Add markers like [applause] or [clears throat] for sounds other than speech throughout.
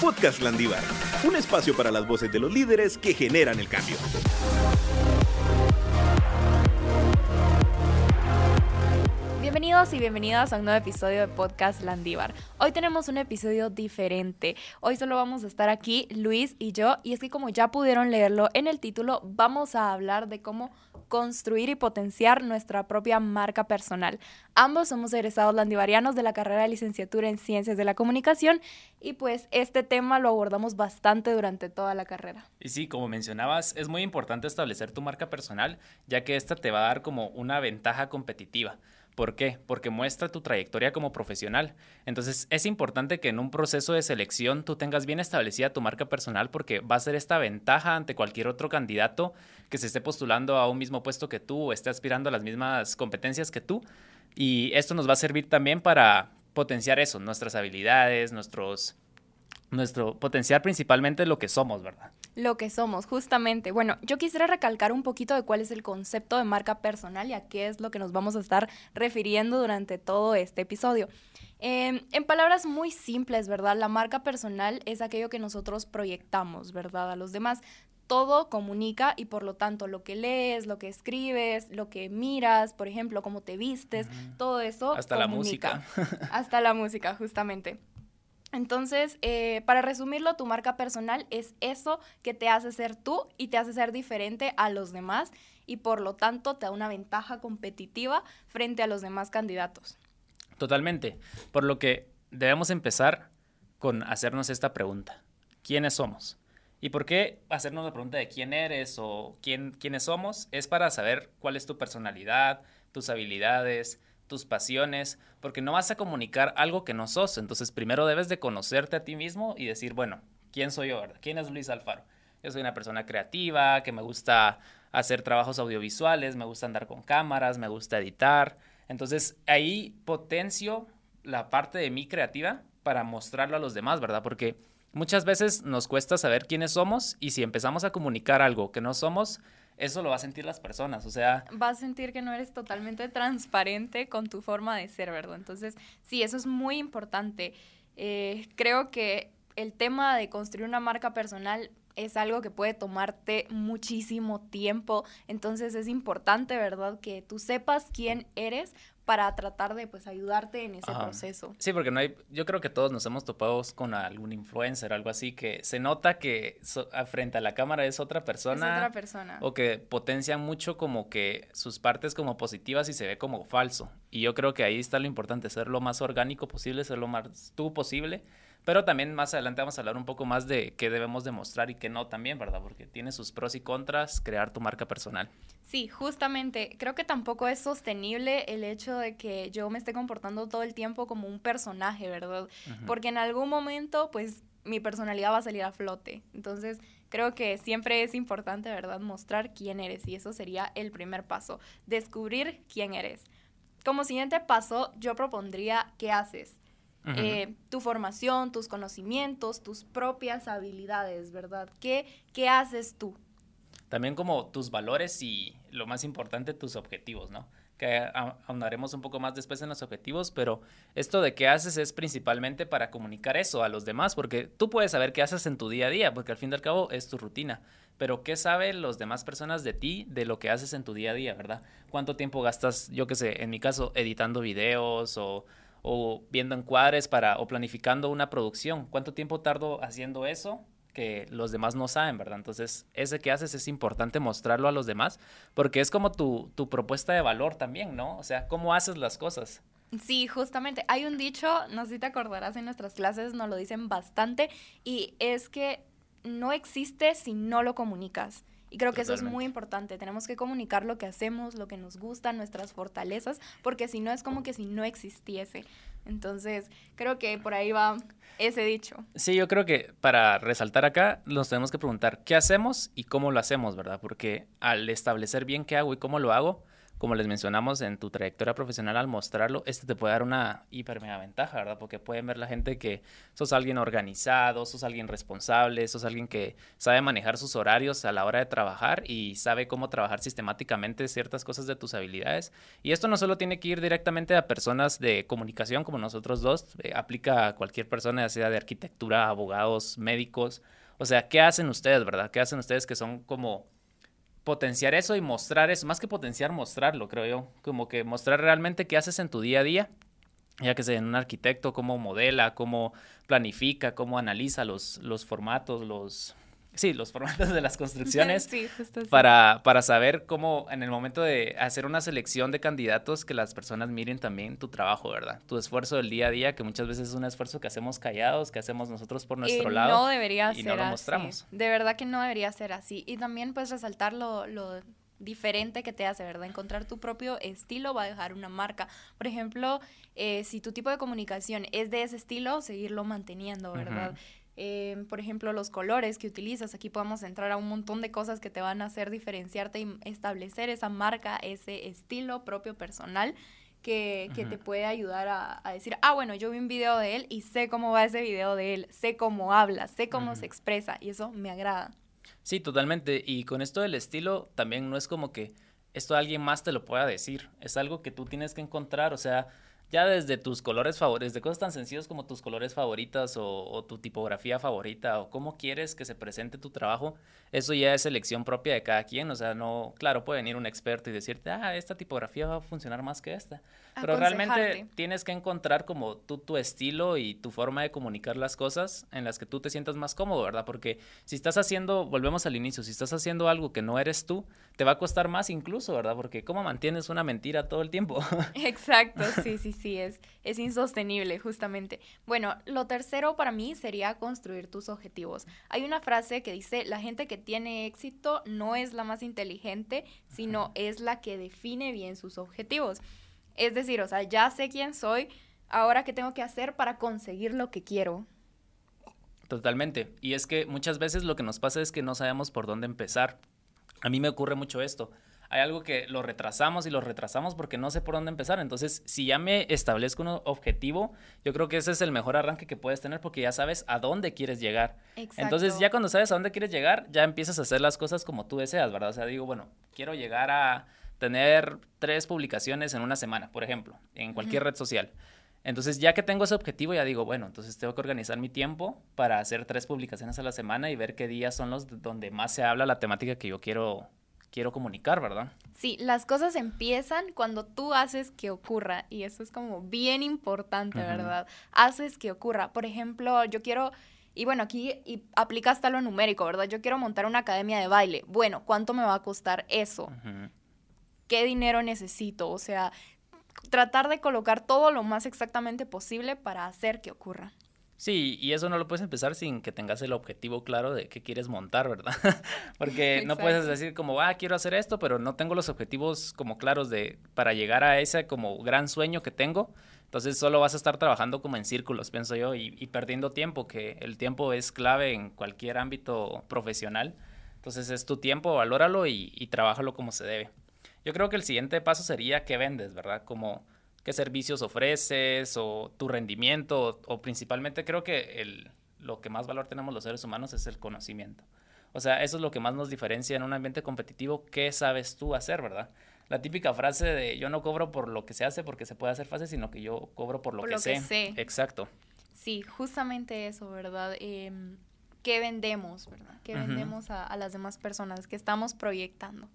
Podcast Landívar, un espacio para las voces de los líderes que generan el cambio. Bienvenidos y bienvenidas a un nuevo episodio de Podcast Landívar. Hoy tenemos un episodio diferente. Hoy solo vamos a estar aquí Luis y yo y es que como ya pudieron leerlo en el título, vamos a hablar de cómo construir y potenciar nuestra propia marca personal. Ambos somos egresados landivarianos de la carrera de licenciatura en Ciencias de la Comunicación y pues este tema lo abordamos bastante durante toda la carrera. Y sí, como mencionabas, es muy importante establecer tu marca personal, ya que esta te va a dar como una ventaja competitiva. ¿Por qué? Porque muestra tu trayectoria como profesional. Entonces es importante que en un proceso de selección tú tengas bien establecida tu marca personal porque va a ser esta ventaja ante cualquier otro candidato que se esté postulando a un mismo puesto que tú o esté aspirando a las mismas competencias que tú. Y esto nos va a servir también para potenciar eso, nuestras habilidades, nuestros, nuestro potenciar principalmente lo que somos, ¿verdad? Lo que somos, justamente. Bueno, yo quisiera recalcar un poquito de cuál es el concepto de marca personal y a qué es lo que nos vamos a estar refiriendo durante todo este episodio. Em, en palabras muy simples, ¿verdad? La marca personal es aquello que nosotros proyectamos, ¿verdad? A los demás. Todo comunica y por lo tanto lo que lees, lo que escribes, lo que miras, por ejemplo, cómo te vistes, todo eso. Hasta la música. [laughs] Hasta la música, justamente. Entonces, eh, para resumirlo, tu marca personal es eso que te hace ser tú y te hace ser diferente a los demás y por lo tanto te da una ventaja competitiva frente a los demás candidatos. Totalmente. Por lo que debemos empezar con hacernos esta pregunta. ¿Quiénes somos? ¿Y por qué hacernos la pregunta de quién eres o quién, quiénes somos? Es para saber cuál es tu personalidad, tus habilidades, tus pasiones, porque no vas a comunicar algo que no sos. Entonces, primero debes de conocerte a ti mismo y decir, bueno, ¿quién soy yo? Verdad? ¿Quién es Luis Alfaro? Yo soy una persona creativa, que me gusta hacer trabajos audiovisuales, me gusta andar con cámaras, me gusta editar. Entonces, ahí potencio la parte de mí creativa para mostrarlo a los demás, ¿verdad? Porque muchas veces nos cuesta saber quiénes somos y si empezamos a comunicar algo que no somos, eso lo va a sentir las personas, o sea... Va a sentir que no eres totalmente transparente con tu forma de ser, ¿verdad? Entonces, sí, eso es muy importante. Eh, creo que el tema de construir una marca personal es algo que puede tomarte muchísimo tiempo, entonces es importante, ¿verdad? Que tú sepas quién eres para tratar de pues ayudarte en ese proceso. Sí, porque no hay, yo creo que todos nos hemos topado con algún influencer, algo así, que se nota que frente a la cámara es otra persona. Es otra persona. O que potencian mucho como que sus partes como positivas y se ve como falso. Y yo creo que ahí está lo importante, ser lo más orgánico posible, ser lo más tú posible pero también más adelante vamos a hablar un poco más de qué debemos demostrar y qué no también, ¿verdad? Porque tiene sus pros y contras crear tu marca personal. Sí, justamente. Creo que tampoco es sostenible el hecho de que yo me esté comportando todo el tiempo como un personaje, ¿verdad? Porque en algún momento, pues, mi personalidad va a salir a flote. Entonces, creo que siempre es importante, ¿verdad?, mostrar quién eres. Y eso sería el primer paso, descubrir quién eres. Como siguiente paso, yo propondría qué haces. Eh, tu formación, tus conocimientos, tus propias habilidades, ¿verdad? ¿Qué, ¿Qué haces tú? También como tus valores y lo más importante, tus objetivos, ¿no? que ahondaremos un poco más después en los objetivos, pero esto de qué haces es principalmente para comunicar eso a los demás, porque tú puedes saber qué haces en tu día a día, porque al fin y al cabo es tu rutina, pero qué saben las demás personas de ti, de lo que haces en tu día a día, ¿verdad? ¿Cuánto tiempo gastas, yo qué sé, en mi caso, editando videos o o viendo encuadres para o planificando una producción. ¿Cuánto tiempo tardo haciendo eso? que los demás no saben, ¿verdad? Entonces, ese que haces es importante mostrarlo a los demás, porque es como tu, tu propuesta de valor también, ¿no? O sea, cómo haces las cosas. Sí, justamente. Hay un dicho, no sé si te acordarás en nuestras clases, nos lo dicen bastante, y es que no existe si no lo comunicas. Y creo que eso es muy importante. Tenemos que comunicar lo que hacemos, lo que nos gusta, nuestras fortalezas, porque si no es como que si no existiese. Entonces, creo que por ahí va ese dicho. Sí, yo creo que para resaltar acá, nos tenemos que preguntar qué hacemos y cómo lo hacemos, ¿verdad? Porque al establecer bien qué hago y cómo lo hago, como les mencionamos en tu trayectoria profesional al mostrarlo, este te puede dar una hiper mega ventaja, ¿verdad? Porque pueden ver la gente que sos alguien organizado, sos alguien responsable, sos alguien que sabe manejar sus horarios a la hora de trabajar y sabe cómo trabajar sistemáticamente ciertas cosas de tus habilidades. Y esto no solo tiene que ir directamente a personas de comunicación como nosotros dos, eh, aplica a cualquier persona, ya sea de arquitectura, abogados, médicos. O sea, ¿qué hacen ustedes, verdad? ¿Qué hacen ustedes que son como potenciar eso y mostrar eso, más que potenciar, mostrarlo, creo yo, como que mostrar realmente qué haces en tu día a día, ya que sea un arquitecto, cómo modela, cómo planifica, cómo analiza los, los formatos, los, Sí, los formatos de las construcciones. [laughs] sí, justo así. Para, para saber cómo en el momento de hacer una selección de candidatos, que las personas miren también tu trabajo, ¿verdad? Tu esfuerzo del día a día, que muchas veces es un esfuerzo que hacemos callados, que hacemos nosotros por nuestro y lado. No debería y ser no lo así. mostramos. De verdad que no debería ser así. Y también pues resaltar lo, lo diferente que te hace, ¿verdad? Encontrar tu propio estilo va a dejar una marca. Por ejemplo, eh, si tu tipo de comunicación es de ese estilo, seguirlo manteniendo, ¿verdad? Ujú. Eh, por ejemplo, los colores que utilizas. Aquí podemos entrar a un montón de cosas que te van a hacer diferenciarte y establecer esa marca, ese estilo propio personal que, que te puede ayudar a, a decir, ah, bueno, yo vi un video de él y sé cómo va ese video de él, sé cómo habla, sé cómo se expresa y eso me agrada. Sí, totalmente. Y con esto del estilo, también no es como que esto alguien más te lo pueda decir. Es algo que tú tienes que encontrar. O sea, ya desde tus colores favoritos, desde cosas tan sencillas como tus colores favoritas o, o tu tipografía favorita o cómo quieres que se presente tu trabajo, eso ya es elección propia de cada quien. O sea, no, claro, puede venir un experto y decirte, ah, esta tipografía va a funcionar más que esta. Pero realmente tienes que encontrar como tú tu estilo y tu forma de comunicar las cosas en las que tú te sientas más cómodo, ¿verdad? Porque si estás haciendo, volvemos al inicio, si estás haciendo algo que no eres tú, te va a costar más incluso, ¿verdad? Porque ¿cómo mantienes una mentira todo el tiempo? [laughs] Exacto, sí, sí, sí, es, es insostenible, justamente. Bueno, lo tercero para mí sería construir tus objetivos. Hay una frase que dice, la gente que tiene éxito no es la más inteligente, sino es la que define bien sus objetivos. Es decir, o sea, ya sé quién soy, ahora qué tengo que hacer para conseguir lo que quiero. Totalmente. Y es que muchas veces lo que nos pasa es que no sabemos por dónde empezar. A mí me ocurre mucho esto. Hay algo que lo retrasamos y lo retrasamos porque no sé por dónde empezar. Entonces, si ya me establezco un objetivo, yo creo que ese es el mejor arranque que puedes tener porque ya sabes a dónde quieres llegar. Entonces, Exacto. ya cuando sabes a dónde quieres llegar, ya empiezas a hacer las cosas como tú deseas, ¿verdad? O sea, digo, bueno, quiero llegar a tener tres publicaciones en una semana, por ejemplo, en cualquier red social. Entonces, ya que tengo ese objetivo, ya digo, bueno, entonces tengo que organizar mi tiempo para hacer tres publicaciones a la semana y ver qué días son los donde más se habla la temática que yo quiero, quiero comunicar, ¿verdad? Sí, las cosas empiezan cuando tú haces que ocurra y eso es como bien importante. ¿verdad? Haces que ocurra. Por ejemplo, yo quiero, y bueno, aquí y aplica hasta lo numérico, ¿verdad? Yo quiero montar una academia de baile. Bueno, ¿cuánto me va a costar eso? Ujú. ¿Qué dinero necesito? O sea, tratar de colocar todo lo más exactamente posible para hacer que ocurra. Sí, y eso no lo puedes empezar sin que tengas el objetivo claro de qué quieres montar, ¿verdad? [laughs] Porque no puedes decir como, ah, quiero hacer esto, pero no tengo los objetivos como claros de para llegar a ese como gran sueño que tengo. Entonces solo vas a estar trabajando como en círculos, pienso yo, y, y perdiendo tiempo, que el tiempo es clave en cualquier ámbito profesional. Entonces es tu tiempo, valóralo y, y trabájalo como se debe. Yo creo que el siguiente paso sería qué vendes, ¿verdad? Como qué servicios ofreces o tu rendimiento o, o principalmente creo que el, lo que más valor tenemos los seres humanos es el conocimiento. O sea, eso es lo que más nos diferencia en un ambiente competitivo. ¿Qué sabes tú hacer, verdad? La típica frase de yo no cobro por lo que se hace porque se puede hacer fácil, sino que yo cobro por lo, Por que, lo que sé. sé. Exacto. Sí, justamente eso, ¿verdad? Em, ¿Qué vendemos, verdad? ¿Qué vendemos a, a las demás personas que estamos proyectando?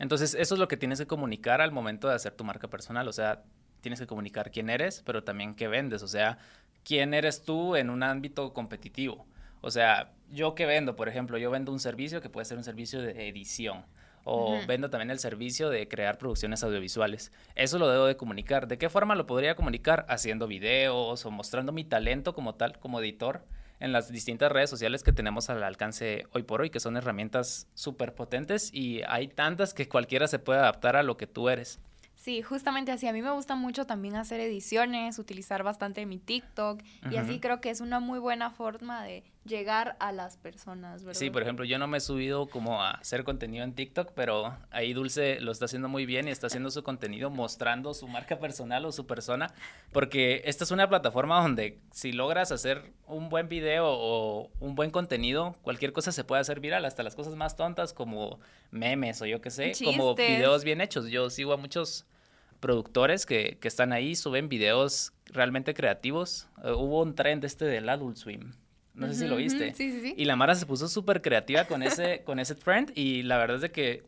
Entonces, eso es lo que tienes que comunicar al momento de hacer tu marca personal. O sea, tienes que comunicar quién eres, pero también qué vendes. O sea, quién eres tú en un ámbito competitivo. O sea, yo qué vendo, por ejemplo, yo vendo un servicio que puede ser un servicio de edición. O vendo también el servicio de crear producciones audiovisuales. Eso lo debo de comunicar. ¿De qué forma lo podría comunicar? Haciendo videos o mostrando mi talento como tal, como editor, en las distintas redes sociales que tenemos al alcance hoy por hoy, que son herramientas súper potentes y hay tantas que cualquiera se puede adaptar a lo que tú eres. Sí, justamente así. A mí me gusta mucho también hacer ediciones, utilizar bastante mi TikTok y así creo que es una muy buena forma de, llegar a las personas, ¿verdad? Sí, por ejemplo, yo no me he subido como a hacer contenido en TikTok, pero ahí Dulce lo está haciendo muy bien y está haciendo su contenido mostrando su marca personal o su persona, porque esta es una plataforma donde si logras hacer un buen video o un buen contenido, cualquier cosa se puede hacer viral, hasta las cosas más tontas como memes o yo qué sé, como videos bien hechos. Yo sigo a muchos productores que, que están ahí, suben videos realmente creativos. Uh, hubo un trend este del Adult Swim no sé si lo viste. Sí, sí, sí. Y la Mara se puso súper creativa con ese, [laughs] con ese trend y la verdad es de que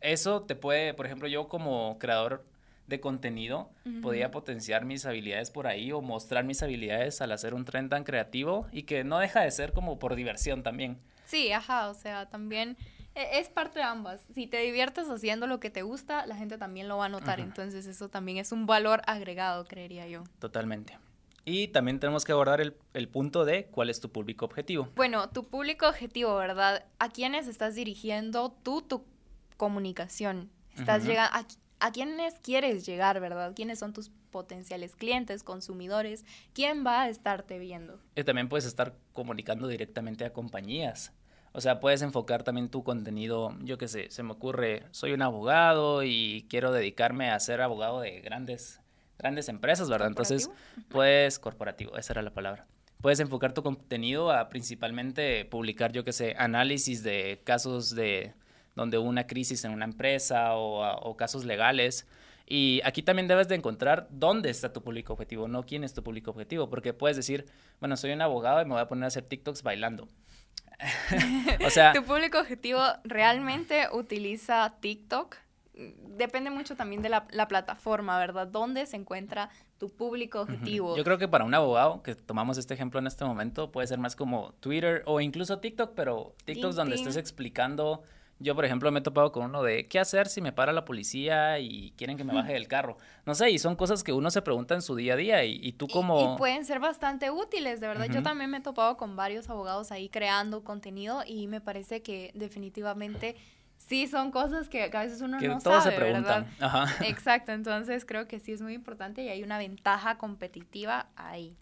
eso te puede, por ejemplo, yo como creador de contenido podía potenciar mis habilidades por ahí o mostrar mis habilidades al hacer un trend tan creativo y que no deja de ser como por diversión también. Sí, ajá, o sea, también e, es parte de ambas. Si te diviertes haciendo lo que te gusta, la gente también lo va a notar, entonces eso también es un valor agregado, creería yo. Totalmente. Y también tenemos que abordar el, el, punto de cuál es tu público objetivo. Bueno, tu público objetivo, ¿verdad? ¿A quiénes estás dirigiendo tú tu comunicación? Estás llegando a, a, quiénes quieres llegar, ¿verdad? ¿Quiénes son tus potenciales clientes, consumidores? ¿Quién va a estarte viendo? Y también puedes estar comunicando directamente a compañías. O sea, puedes enfocar también tu contenido, yo qué sé, se me ocurre, soy un abogado y quiero dedicarme a ser abogado de grandes grandes empresas, ¿verdad? Entonces, puedes, corporativo, esa era la palabra. Puedes enfocar tu contenido a principalmente publicar, yo qué sé, análisis de casos de donde hubo una crisis en una empresa o, o casos legales. Y aquí también debes de encontrar dónde está tu público objetivo, no quién es tu público objetivo, porque puedes decir, bueno, soy un abogado y me voy a poner a hacer TikToks bailando. [laughs] o sea, [laughs] tu público objetivo realmente utiliza TikTok depende mucho también de la, plataforma, ¿verdad? ¿Dónde se encuentra tu público objetivo? Yo creo que para un abogado, que tomamos este ejemplo en este momento, puede ser más como Twitter o incluso TikTok, pero TikTok donde estés explicando... Yo, por ejemplo, me he topado con uno de qué hacer si me para la policía y quieren que me baje del carro. No sé, y son cosas que uno se pregunta en su día a día y, tú como... Y, pueden ser bastante útiles, de verdad. Yo también me he topado con varios abogados ahí creando contenido y me parece que definitivamente sí son cosas que, a veces uno no todos sabe, se preguntan. Ajá. [laughs] Exacto, entonces creo que sí es muy importante y hay una ventaja competitiva ahí.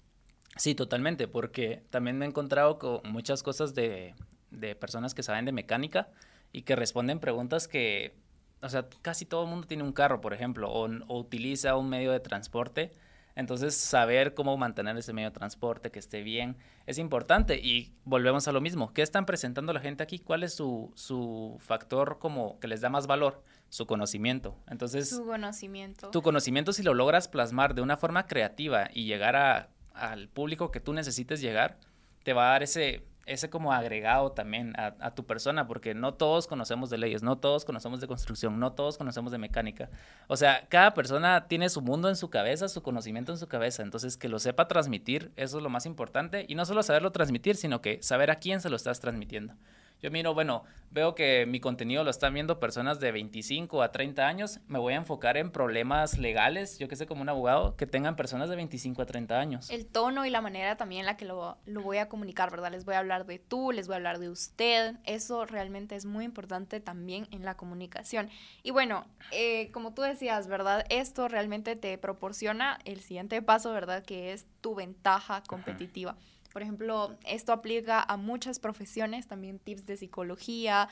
Sí, totalmente, porque también me he encontrado con muchas cosas de, de personas que saben de mecánica y que responden preguntas que, o sea, casi todo el mundo tiene un carro, por ejemplo, o, o utiliza un medio de transporte entonces, saber cómo mantener ese medio de transporte, que esté bien, es importante. Y volvemos a lo mismo. ¿Qué están presentando la gente aquí? ¿Cuál es su, su factor como que les da más valor? Su conocimiento. Entonces, su conocimiento. Tu conocimiento, si lo logras plasmar de una forma creativa y llegar a, al público que tú necesites llegar, te va a dar ese, ese como agregado también a, tu persona, porque no todos conocemos de leyes, no todos conocemos de construcción, no todos conocemos de mecánica. O sea, cada persona tiene su mundo en su cabeza, su conocimiento en su cabeza, entonces que lo sepa transmitir, eso es lo más importante, y no solo saberlo transmitir, sino que saber a quién se lo estás transmitiendo. Yo miro, bueno, veo que mi contenido lo están viendo personas de 25 a 30 años, me voy a enfocar en problemas legales, yo que sé, como un abogado, que tengan personas de 25 a 30 años. El tono y la manera también en la que lo, lo voy a comunicar, ¿verdad? Les voy a hablar de tú, les voy a hablar de usted, eso realmente es muy importante también en la comunicación. Y bueno, eh, como tú decías, ¿verdad? Esto realmente te proporciona el siguiente paso, ¿verdad? Que es tu ventaja competitiva. Por ejemplo, esto aplica a muchas profesiones, también tips de psicología,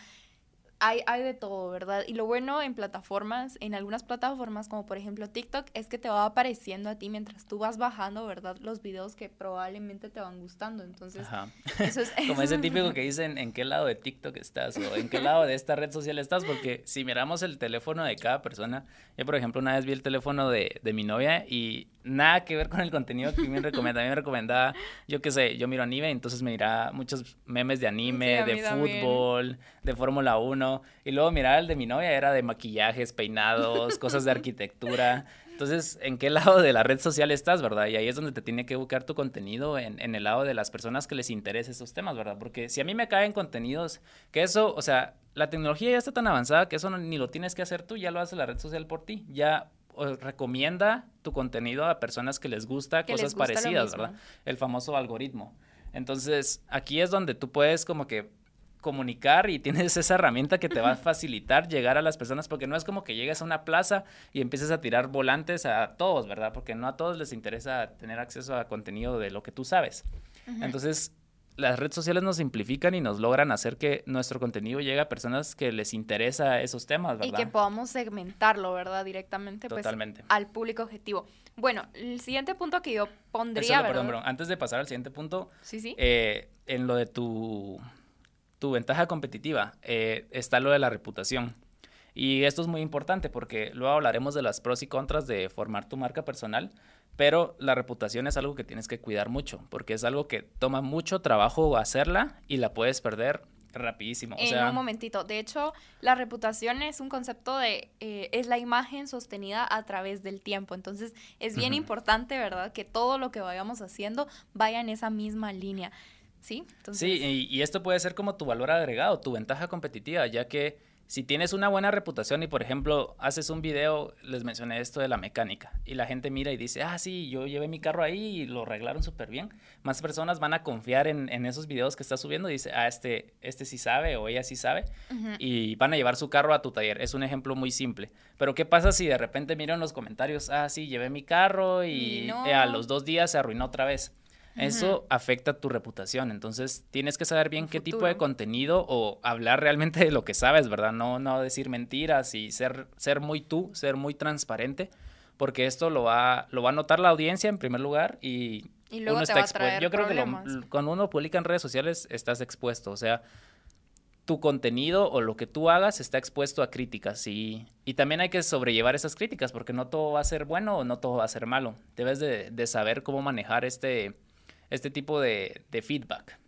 hay, hay de todo, ¿verdad? Y lo bueno en plataformas, en algunas plataformas como por ejemplo TikTok, es que te va apareciendo a ti mientras tú vas bajando, ¿verdad? Los videos que probablemente te van gustando. Entonces, eso es... [laughs] como ese típico que dicen en qué lado de TikTok estás o en qué lado de esta red social estás, porque si miramos el teléfono de cada persona, yo por ejemplo una vez vi el teléfono de, de mi novia y nada que ver con el contenido que me recomienda. A mí me recomendaba, yo qué sé, yo miro anime, entonces me miraba muchos memes de anime, de fútbol, de Fórmula 1 y luego mirar el de mi novia era de maquillajes, peinados, [laughs] cosas de arquitectura. Entonces, ¿en qué lado de la red social estás, verdad? Y ahí es donde te tiene que buscar tu contenido, en, en el lado de las personas que les interesa esos temas, ¿verdad? Porque si a mí me caen contenidos, que eso, o sea, la tecnología ya está tan avanzada que eso ni lo tienes que hacer tú, ya lo hace la red social por ti. Ya recomienda tu contenido a personas que les gusta cosas parecidas, ¿verdad? El famoso algoritmo. Entonces, aquí es donde tú puedes como que comunicar y tienes esa herramienta que te va a [laughs] facilitar llegar a las personas, porque no es como que llegues a una plaza y empieces a tirar volantes a todos, ¿verdad? Porque no a todos les interesa tener acceso a contenido de lo que tú sabes. Entonces, las redes sociales nos simplifican y nos logran hacer que nuestro contenido llegue a personas que les interesa esos temas, ¿verdad? Y que podamos segmentarlo, ¿verdad? Directamente pues, al público objetivo. Bueno, el siguiente punto que yo pondría, Perdón, perdón. Antes de pasar al siguiente punto, ¿Sí, sí? Eh, en lo de tu, tu ventaja competitiva, eh, está lo de la reputación. Y esto es muy importante porque luego hablaremos de las pros y contras de formar tu marca personal, pero la reputación es algo que tienes que cuidar mucho porque es algo que toma mucho trabajo hacerla y la puedes perder rapidísimo. en un momentito. De hecho, la reputación es un concepto de, eh, es la imagen sostenida a través del tiempo. Entonces, es bien importante, ¿verdad? Que todo lo que vayamos haciendo vaya en esa misma línea. ¿Sí? Sí, y, esto puede ser como tu valor agregado, tu ventaja competitiva, ya que si tienes una buena reputación y, por ejemplo, haces un video, les mencioné esto de la mecánica, y la gente mira y dice, ah, sí, yo llevé mi carro ahí y lo arreglaron súper bien, más personas van a confiar en, esos videos que estás subiendo y dice, ah, este, este sí sabe o ella sí sabe, y van a llevar su carro a tu taller. Es un ejemplo muy simple. Pero, ¿qué pasa si de repente miran los comentarios, ah, sí, llevé mi carro y, a los dos días se arruinó otra vez? Eso afecta tu reputación. Entonces, tienes que saber bien qué tipo de contenido o hablar realmente de lo que sabes, ¿verdad? No, no decir mentiras y ser, ser muy tú, ser muy transparente, porque esto lo va, lo va a notar la audiencia en primer lugar y, uno está expuesto. Yo creo que cuando uno publica en redes sociales estás expuesto, o sea, tu contenido o lo que tú hagas está expuesto a críticas y, y, también hay que sobrellevar esas críticas porque no todo va a ser bueno o no todo va a ser malo. Debes de, de saber cómo manejar este, este tipo de, feedback.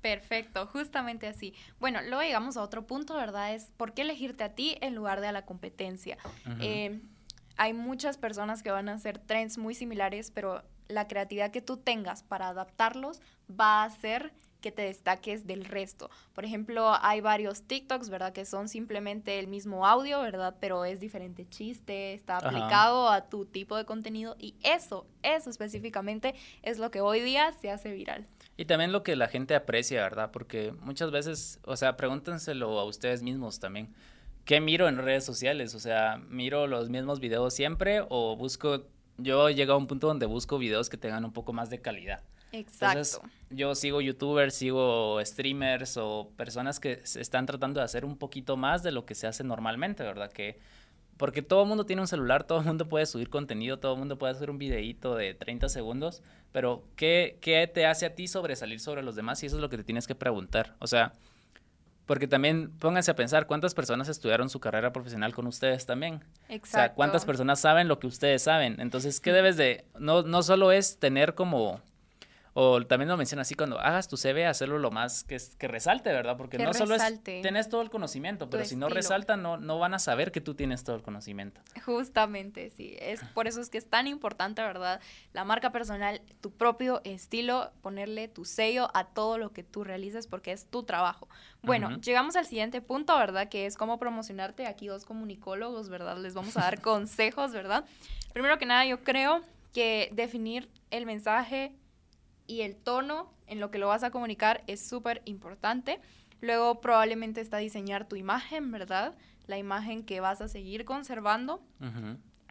Perfecto, justamente así. Bueno, luego llegamos a otro punto, ¿verdad? Es por qué elegirte a ti en lugar de a la competencia. Eh, hay muchas personas que van a hacer trends muy similares, pero la creatividad que tú tengas para adaptarlos va a hacer que te destaques del resto. Por ejemplo, hay varios TikToks, ¿verdad? Que son simplemente el mismo audio, ¿verdad? Pero es diferente chiste, está aplicado a tu tipo de contenido y eso, eso específicamente es lo que hoy día se hace viral. Y también lo que la gente aprecia, ¿verdad? Porque muchas veces, o sea, pregúntenselo a ustedes mismos también. ¿Qué miro en redes sociales? O sea, ¿miro los mismos videos siempre o busco... Yo he llegado a un punto donde busco videos que tengan un poco más de calidad. Exacto. yo sigo youtubers, sigo streamers o personas que están tratando de hacer un poquito más de lo que se hace normalmente, ¿verdad? Que porque todo el mundo tiene un celular, todo el mundo puede subir contenido, todo el mundo puede hacer un videíto de 30 segundos, pero ¿qué, ¿qué te hace a ti sobresalir sobre los demás? Y eso es lo que te tienes que preguntar. O sea, porque también pónganse a pensar cuántas personas estudiaron su carrera profesional con ustedes también. Exacto. O sea, cuántas personas saben lo que ustedes saben. Entonces, ¿qué debes de...? No, no solo es tener como o también lo menciona así, cuando hagas tu CV, hacerlo lo más que, que resalte, ¿verdad? Porque no solo es tenés todo el conocimiento, pero si no resalta, no, no van a saber que tú tienes todo el conocimiento. Justamente, sí. Es por eso es que es tan importante, ¿verdad? La marca personal, tu propio estilo, ponerle tu sello a todo lo que tú realices porque es tu trabajo. Bueno, llegamos al siguiente punto, ¿verdad? Que es cómo promocionarte. Aquí dos comunicólogos, ¿verdad? Les vamos a dar [laughs] consejos, ¿verdad? Primero que nada, yo creo que definir el mensaje y el tono en lo que lo vas a comunicar es súper importante. Luego probablemente está diseñar tu imagen, ¿verdad? La imagen que vas a seguir conservando.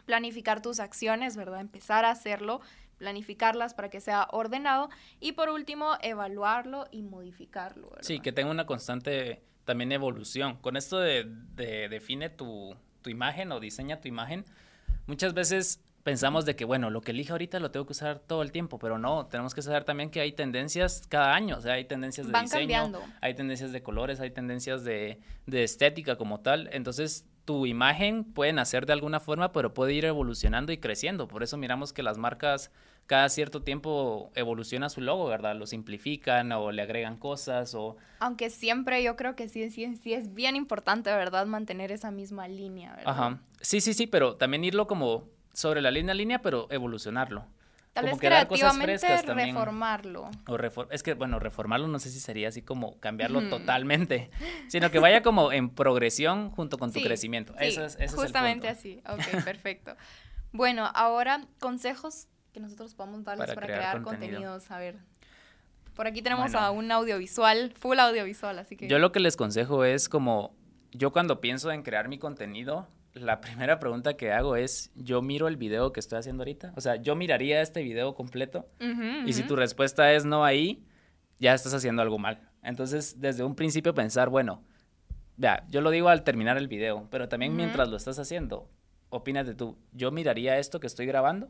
Planificar tus acciones, ¿verdad? Empezar a hacerlo, planificarlas para que sea ordenado. Y por último, evaluarlo y modificarlo. ¿verdad? Sí, que tenga una constante también evolución. Con esto de, de define tu, tu imagen o diseña tu imagen, muchas veces pensamos de que, bueno, lo que elija ahorita lo tengo que usar todo el tiempo, pero no, tenemos que saber también que hay tendencias cada año, o sea, hay tendencias de diseño, hay tendencias de colores, hay tendencias de, de estética como tal, entonces tu imagen puede nacer de alguna forma, pero puede ir evolucionando y creciendo, por eso miramos que las marcas cada cierto tiempo evoluciona su logo, ¿verdad? Lo simplifican o le agregan cosas o... Aunque siempre yo creo que sí, sí, sí es bien importante, ¿verdad? Mantener esa misma línea, ¿verdad? Ajá. Sí, sí, sí, pero también irlo como sobre la línea línea, pero evolucionarlo. Tal vez creativamente reformarlo. O es que, bueno, reformarlo no sé si sería así como cambiarlo totalmente, [laughs] sino que vaya como en progresión junto con tu crecimiento. Sí, eso es, justamente así. Ok, [laughs] perfecto. bueno, ahora consejos que nosotros podamos darles para, crear, contenidos. A ver, por aquí tenemos a un audiovisual, full audiovisual, así que... Yo lo que les consejo es como, yo cuando pienso en crear mi contenido, la primera pregunta que hago es, ¿yo miro el video que estoy haciendo ahorita? O sea, ¿yo miraría este video completo? Y si tu respuesta es no ahí, ya estás haciendo algo mal. Entonces, desde un principio pensar, bueno, vea, yo lo digo al terminar el video, pero también mientras lo estás haciendo, opínate tú, yo miraría esto que estoy grabando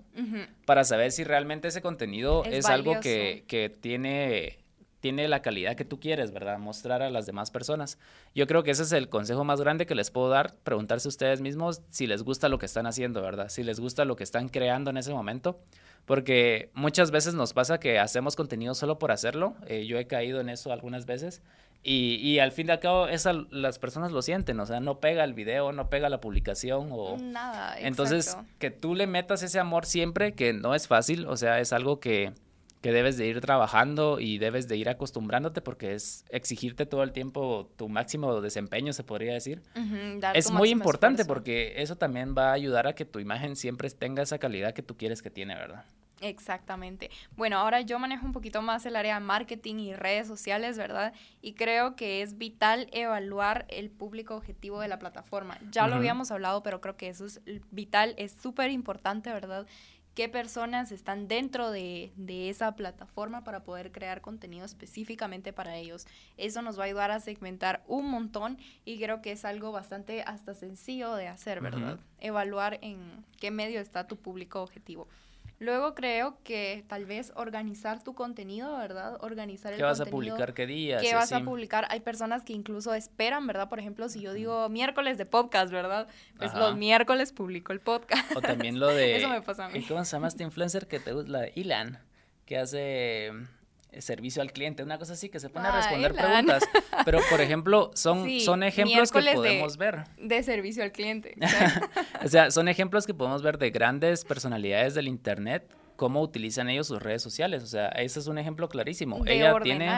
para saber si realmente ese contenido es, algo que, que, tiene tiene la calidad que tú quieres, ¿verdad? Mostrar a las demás personas. Yo creo que ese es el consejo más grande que les puedo dar, preguntarse ustedes mismos si les gusta lo que están haciendo, ¿verdad? Si les gusta lo que están creando en ese momento, porque muchas veces nos pasa que hacemos contenido solo por hacerlo, eh, yo he caído en eso algunas veces, y, y, al fin y al cabo esa, las personas lo sienten, o sea, no pega el video, no pega la publicación o... Nada. Entonces, que tú le metas ese amor siempre, que no es fácil, o sea, es algo que que debes de ir trabajando y debes de ir acostumbrándote porque es exigirte todo el tiempo tu máximo desempeño, se podría decir. es muy importante porque eso también va a ayudar a que tu imagen siempre tenga esa calidad que tú quieres que tiene, ¿verdad? Exactamente. Bueno, ahora yo manejo un poquito más el área de marketing y redes sociales, ¿verdad? Y creo que es vital evaluar el público objetivo de la plataforma. Ya lo habíamos hablado, pero creo que eso es vital, es súper importante, ¿verdad? Qué personas están dentro de, esa plataforma para poder crear contenido específicamente para ellos. Eso nos va a ayudar a segmentar un montón y creo que es algo bastante hasta sencillo de hacer, ¿verdad? Evaluar en qué medio está tu público objetivo. Luego creo que tal vez organizar tu contenido, ¿verdad? Organizar el ¿Qué vas a publicar qué días? ¿Qué vas a publicar? Hay personas que incluso esperan, ¿verdad? Por ejemplo, si yo digo miércoles de podcast, ¿verdad? Pues los miércoles publico el podcast. O también lo de... [laughs] Eso me pasa a mí. ¿Cómo se llama este influencer que te gusta? La Ilan, que hace servicio al cliente, una cosa así que se pone a responder preguntas. [laughs] Pero, por ejemplo, son, son ejemplos que podemos ver. De servicio al cliente. [laughs] o sea, son ejemplos que podemos ver de grandes personalidades del Internet, cómo utilizan ellos sus redes sociales. O sea, ese es un ejemplo clarísimo. Ella tiene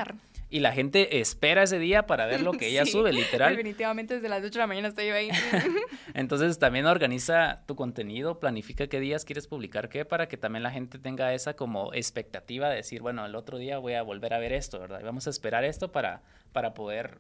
y la gente espera ese día para ver lo que ella [laughs] sube, literal. Definitivamente desde las 8 de la mañana estoy ahí. [laughs] Entonces también organiza tu contenido, planifica qué días quieres publicar qué, para que también la gente tenga esa como expectativa de decir, bueno, el otro día voy a volver a ver esto, ¿verdad? Y vamos a esperar esto para, para poder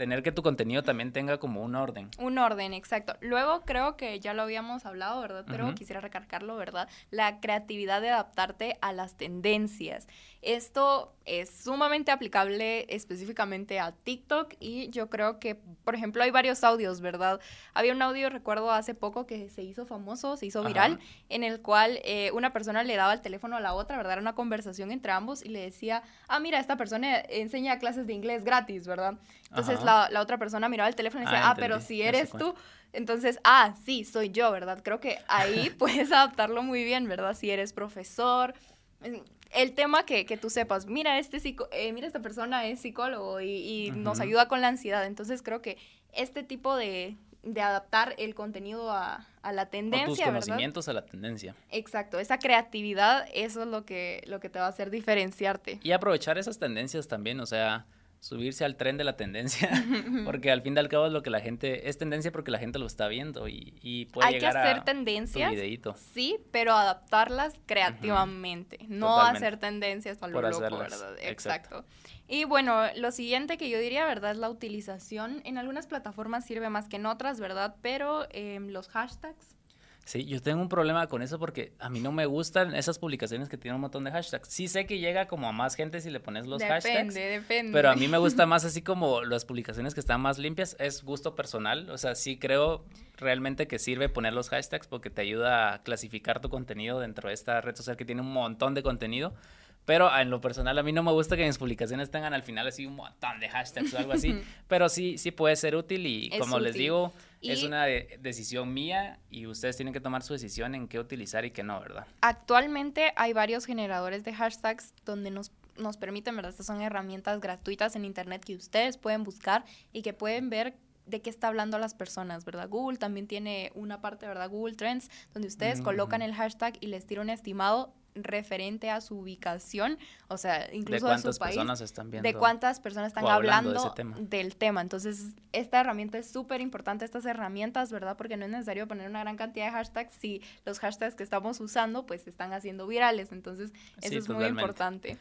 tener que tu contenido también tenga como un orden. Un orden, exacto. Luego creo que ya lo habíamos hablado, ¿verdad? Pero quisiera recargarlo, ¿verdad? La creatividad de adaptarte a las tendencias. Esto es sumamente aplicable específicamente a TikTok y yo creo que, por ejemplo, hay varios audios, ¿verdad? Había un audio, recuerdo hace poco, que se hizo famoso, se hizo viral, en el cual eh, una persona le daba el teléfono a la otra, ¿verdad? Era una conversación entre ambos y le decía, ah, mira, esta persona enseña clases de inglés gratis, ¿verdad? Entonces la, la, otra persona miraba el teléfono y decía, ah, ah pero si eres tú, entonces, ah, sí, soy yo, ¿verdad? Creo que ahí [laughs] puedes adaptarlo muy bien, ¿verdad? Si eres profesor, el tema que, que, tú sepas, mira, este psico eh, mira, esta persona es psicólogo y, nos ayuda con la ansiedad. Entonces creo que este tipo de, de adaptar el contenido a, a la tendencia, o tus conocimientos a la tendencia. Exacto, esa creatividad, eso es lo que, lo que te va a hacer diferenciarte. Y aprovechar esas tendencias también, o sea, subirse al tren de la tendencia, [laughs] porque al fin y al cabo es lo que la gente, es tendencia porque la gente lo está viendo y, y puede Hay llegar que hacer tendencias, sí, pero adaptarlas creativamente, no hacer tendencias a lo loco, ¿verdad? Exacto. Y bueno, lo siguiente que yo diría, ¿verdad? Es la utilización. En algunas plataformas sirve más que en otras, ¿verdad? Pero em, los hashtags Sí, yo tengo un problema con eso porque a mí no me gustan esas publicaciones que tienen un montón de hashtags. Sí sé que llega como a más gente si le pones los hashtags. Depende, depende. Pero a mí me [laughs] gusta más así como las publicaciones que están más limpias. Es gusto personal. O sea, sí creo realmente que sirve poner los hashtags porque te ayuda a clasificar tu contenido dentro de esta red social que tiene un montón de contenido. Pero en lo personal a mí no me gusta que mis publicaciones tengan al final así un montón de hashtags o algo así. [laughs] pero sí, sí puede ser útil y como les digo, es una decisión mía y ustedes tienen que tomar su decisión en qué utilizar y qué no, ¿verdad? Actualmente hay varios generadores de hashtags donde nos nos permiten, ¿verdad? Estas son herramientas gratuitas en Internet que ustedes pueden buscar y que pueden ver de qué está hablando las personas, ¿verdad? Google también tiene una parte, ¿verdad? Google Trends, donde ustedes colocan el hashtag y les tira un estimado referente a su ubicación, o sea, incluso de, su país, personas están viendo de cuántas personas están hablando, del tema. Entonces, esta herramienta es súper importante, estas herramientas, ¿verdad? Porque no es necesario poner una gran cantidad de hashtags si los hashtags que estamos usando pues están haciendo virales. Entonces, eso es muy importante.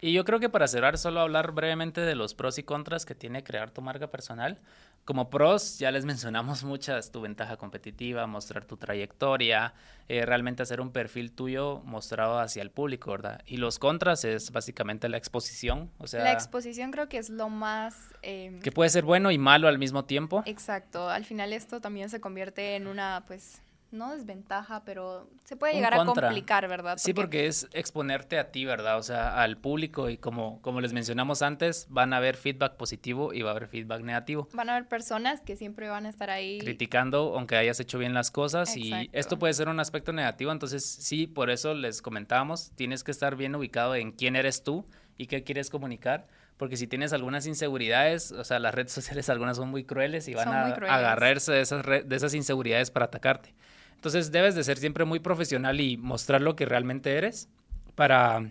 Y yo creo que para cerrar, solo hablar brevemente de los pros y contras que tiene crear tu marca personal. Como pros, ya les [laughs] mencionamos muchas, tu ventaja competitiva, mostrar tu trayectoria, eh, realmente hacer un perfil tuyo mostrado hacia el público, ¿verdad? Y los contras es básicamente la exposición, o sea... La exposición creo que es lo más... Em, que puede ser bueno y malo al mismo tiempo. Exacto, al final esto también se convierte en una, pues, no desventaja, pero se puede llegar a complicar, ¿verdad? Sí, porque es exponerte a ti, ¿verdad? O sea, al público y como, como les mencionamos antes, van a haber feedback positivo y va a haber feedback negativo. Van a haber personas que siempre van a estar ahí criticando aunque hayas hecho bien las cosas y esto puede ser un aspecto negativo, entonces sí, por eso les comentábamos, tienes que estar bien ubicado en quién eres tú y qué quieres comunicar porque si tienes algunas inseguridades, o sea, las redes [laughs] sociales algunas son muy crueles y van a agarrarse de esas, de esas inseguridades para atacarte. Entonces debes de ser siempre muy profesional y mostrar lo que realmente eres para,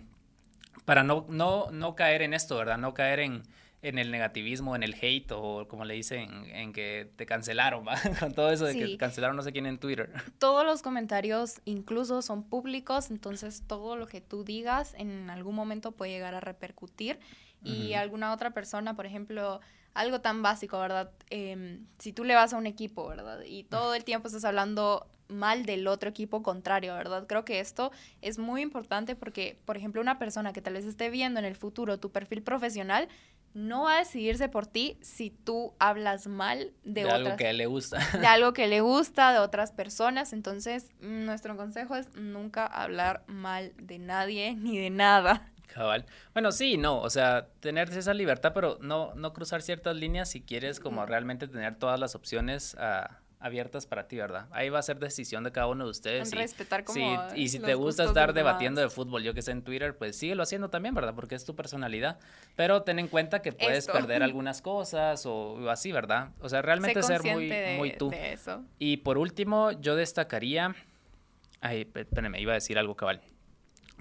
para no, no, no caer en esto, ¿verdad? No caer en, en el negativismo, en el hate o como le dicen, en que te cancelaron, ¿va? [laughs] Con todo eso de que cancelaron no sé quién en Twitter. [laughs] Todos los comentarios incluso son públicos, entonces todo lo que tú digas en algún momento puede llegar a repercutir y alguna otra persona, por ejemplo, algo tan básico, ¿verdad? Em, si tú le vas a un equipo, ¿verdad? Y todo el tiempo estás hablando mal del otro equipo contrario, ¿verdad? Creo que esto es muy importante porque, por ejemplo, una persona que tal vez esté viendo en el futuro tu perfil profesional no va a decidirse por ti si tú hablas mal de, de algo que le gusta. De [laughs] algo que le gusta, de otras personas. Entonces, nuestro consejo es nunca hablar mal de nadie [laughs] ni de nada. Cabal. Bueno, sí, no, o sea, tener esa libertad, pero no, no cruzar ciertas líneas si quieres como realmente tener todas las opciones a abiertas para ti, ¿verdad? Ahí va a ser decisión de cada uno de ustedes. respetar como sí, y si te gusta estar debatiendo de fútbol, yo que sé, en Twitter, pues síguelo haciendo también, ¿verdad? Porque es tu personalidad. Pero ten en cuenta que puedes perder [laughs] algunas cosas o así, ¿verdad? O sea, realmente ser muy, muy tú. eso. Y por último, yo destacaría... Ay, espérame, iba a decir algo cabal.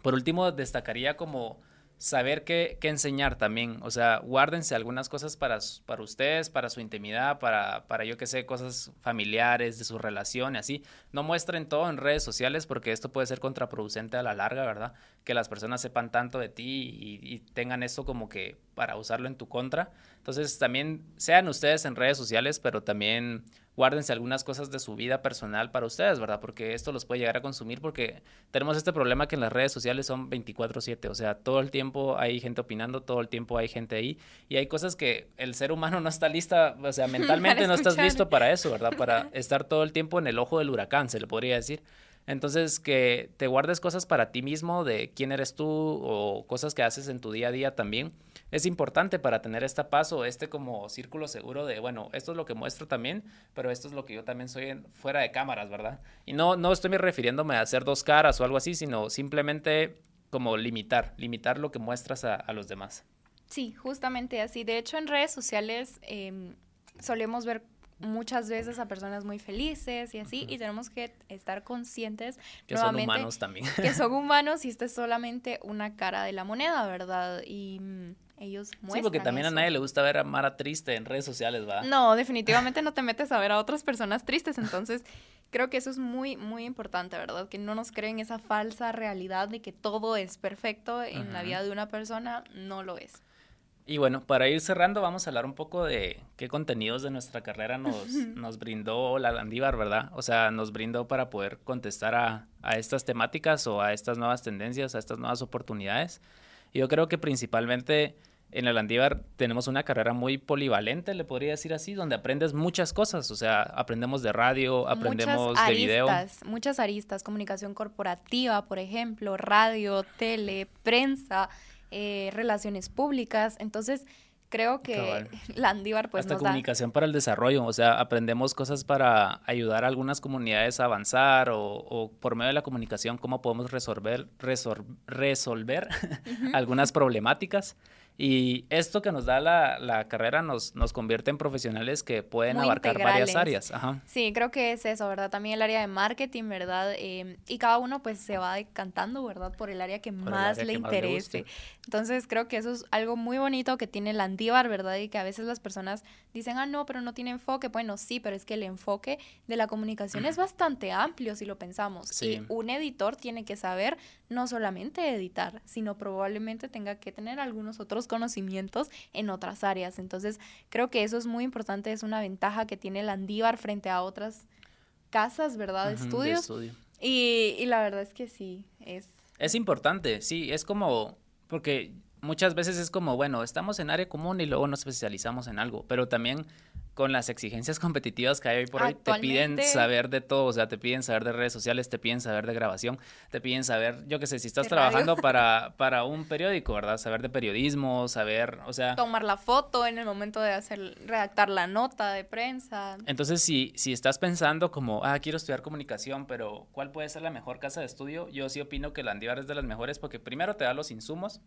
Por último, destacaría como saber qué, qué, enseñar también. O sea, guárdense algunas cosas para, para ustedes, para su intimidad, para, para yo que sé, cosas familiares, de su relación y así. No muestren todo en redes sociales porque esto puede ser contraproducente a la larga, ¿verdad? Que las personas sepan tanto de ti y, y tengan esto como que para usarlo en tu contra. Entonces, también sean ustedes en redes sociales, pero también guárdense algunas cosas de su vida personal para ustedes, ¿verdad? Porque esto los puede llegar a consumir porque tenemos este problema que en las redes sociales son 24/7, o sea, todo el tiempo hay gente opinando, todo el tiempo hay gente ahí y hay cosas que el ser humano no está lista, o sea, [laughs] mentalmente no estás listo para eso, ¿verdad? Para estar todo el tiempo en el ojo del huracán, se le podría decir. Entonces, que te guardes cosas para ti mismo de quién eres tú o cosas que haces en tu día a día también. Es importante para tener este paso, este como círculo seguro de, bueno, esto es lo que muestro también, pero esto es lo que yo también soy fuera de cámaras, ¿verdad? Y no, no estoy refiriéndome a hacer dos caras o algo así, sino simplemente como limitar, limitar lo que muestras a, los demás. Sí, justamente así. De hecho, en redes sociales em, solemos ver muchas veces a personas muy felices y así, y tenemos que estar conscientes que son humanos también. Que son [laughs] humanos y esta es solamente una cara de la moneda, ¿verdad? Y mm, ellos muestran Sí, porque también a nadie le gusta ver a Mara triste en redes sociales, ¿va? No, definitivamente no te metes a ver a otras personas tristes, entonces creo que eso es muy, muy importante, ¿verdad? Que no nos creen esa falsa realidad de que todo es perfecto en la vida de una persona, no lo es. Y bueno, para ir cerrando, vamos a hablar un poco de qué contenidos de nuestra carrera nos, nos brindó la Landívar, ¿verdad? O sea, nos brindó para poder contestar a, a, estas temáticas o a estas nuevas tendencias, a estas nuevas oportunidades. Y yo creo que principalmente en la Landívar tenemos una carrera muy polivalente, le podría decir así, donde aprendes muchas cosas. O sea, aprendemos de radio, aprendemos de video. Muchas aristas, comunicación corporativa, por ejemplo, radio, tele, prensa eh, relaciones públicas. Entonces, creo que Landívar [laughs] pues Hasta comunicación para el desarrollo, o sea, aprendemos cosas para ayudar a algunas comunidades a avanzar o, por medio de la comunicación cómo podemos resolver, resolver [laughs] algunas problemáticas. Y esto que nos da la, la carrera nos, nos convierte en profesionales que pueden Muy abarcar varias áreas. Ajá. Sí, creo que es eso, ¿verdad? También el área de marketing, ¿verdad? Eh, y cada uno pues se va decantando, ¿verdad? Por el área que más área le que más le interese. Entonces creo que eso es algo muy bonito que tiene el Andívar, ¿verdad? Y que a veces las personas dicen, ah, no, pero no tiene enfoque. Bueno, sí, pero es que el enfoque de la comunicación es [clears throat] bastante amplio si lo pensamos. Sí. Y un editor tiene que saber no solamente editar, sino probablemente tenga que tener algunos otros conocimientos en otras áreas. Entonces, creo que eso es muy importante, es una ventaja que tiene el Andívar frente a otras casas, ¿verdad? De estudios. estudio. Y, y la verdad es que sí, es... Es importante, sí, es como, porque muchas veces es como, bueno, estamos en área común y luego nos especializamos en algo, pero también con las exigencias [laughs] competitivas que hay hoy por hoy, te piden saber de todo, o sea, te piden saber de redes sociales, te piden saber de grabación, te piden saber, yo qué sé, si estás radio. trabajando [laughs] para, para un periódico, ¿verdad? Saber de periodismo, saber, o sea... Tomar la foto en el momento de hacer, redactar la nota de prensa. Entonces, si, si estás pensando como, ah, quiero estudiar comunicación, pero ¿cuál puede ser la mejor casa de estudio? Yo sí opino que la Andívar es de las mejores porque primero te da los insumos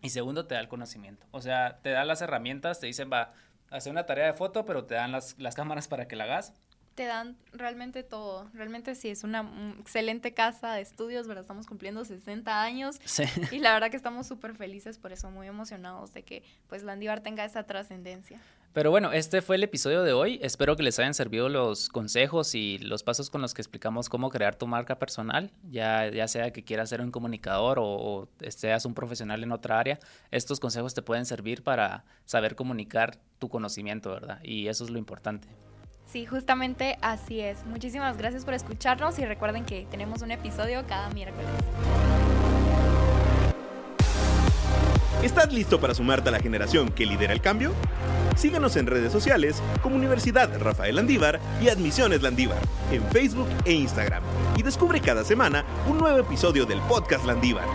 y segundo te da el conocimiento. O sea, te da las herramientas, te dicen, va, hacer una tarea de foto, pero te dan las, las cámaras para que la hagas. Te dan realmente todo. Realmente sí, es una excelente casa de estudios, ¿verdad? Estamos cumpliendo 60 años Sí. y la verdad que estamos súper felices por eso, muy emocionados de que pues Landívar tenga esa trascendencia. Pero bueno, este fue el episodio de hoy. Espero que les hayan servido los consejos y los pasos con los que explicamos cómo crear tu marca personal, ya, ya sea que quieras ser un comunicador o, o seas un profesional en otra área. Estos consejos te pueden servir para saber comunicar tu conocimiento, ¿verdad? Y eso es lo importante. Sí, justamente así es. Muchísimas gracias por escucharnos y recuerden que tenemos un episodio cada miércoles. ¿Estás listo para sumarte a la generación que lidera el cambio? Síguenos en redes sociales como Universidad Rafael Landívar y Admisiones Landívar en Facebook e Instagram y descubre cada semana un nuevo episodio del podcast Landívar.